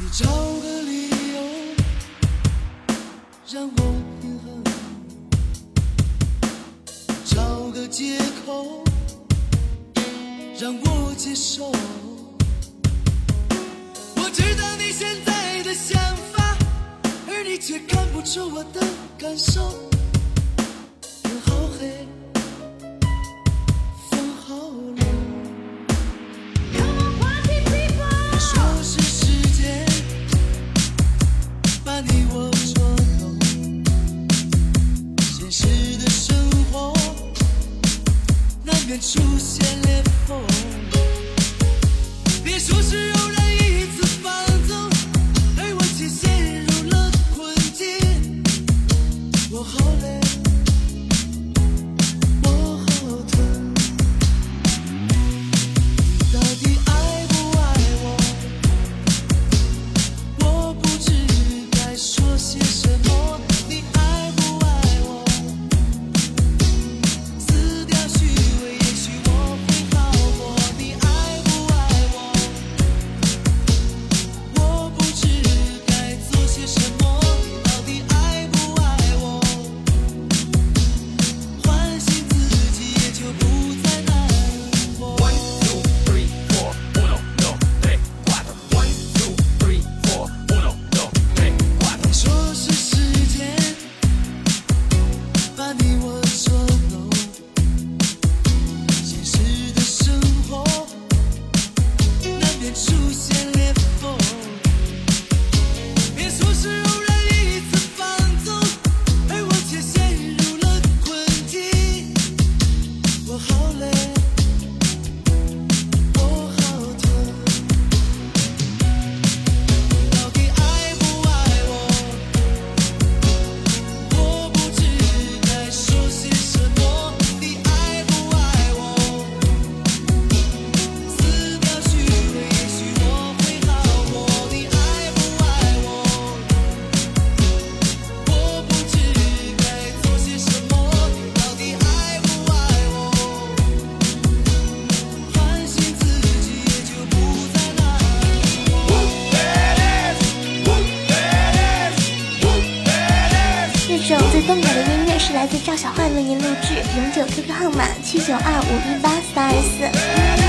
你找个理由让我平衡找个借口让我接受。我知道你现在的想法而你却看不出我的感受。便出现裂缝。别说是 could soon. 这种最动感的音乐是来自赵小坏为您录制，永久 QQ 号码七九二五一八三二四。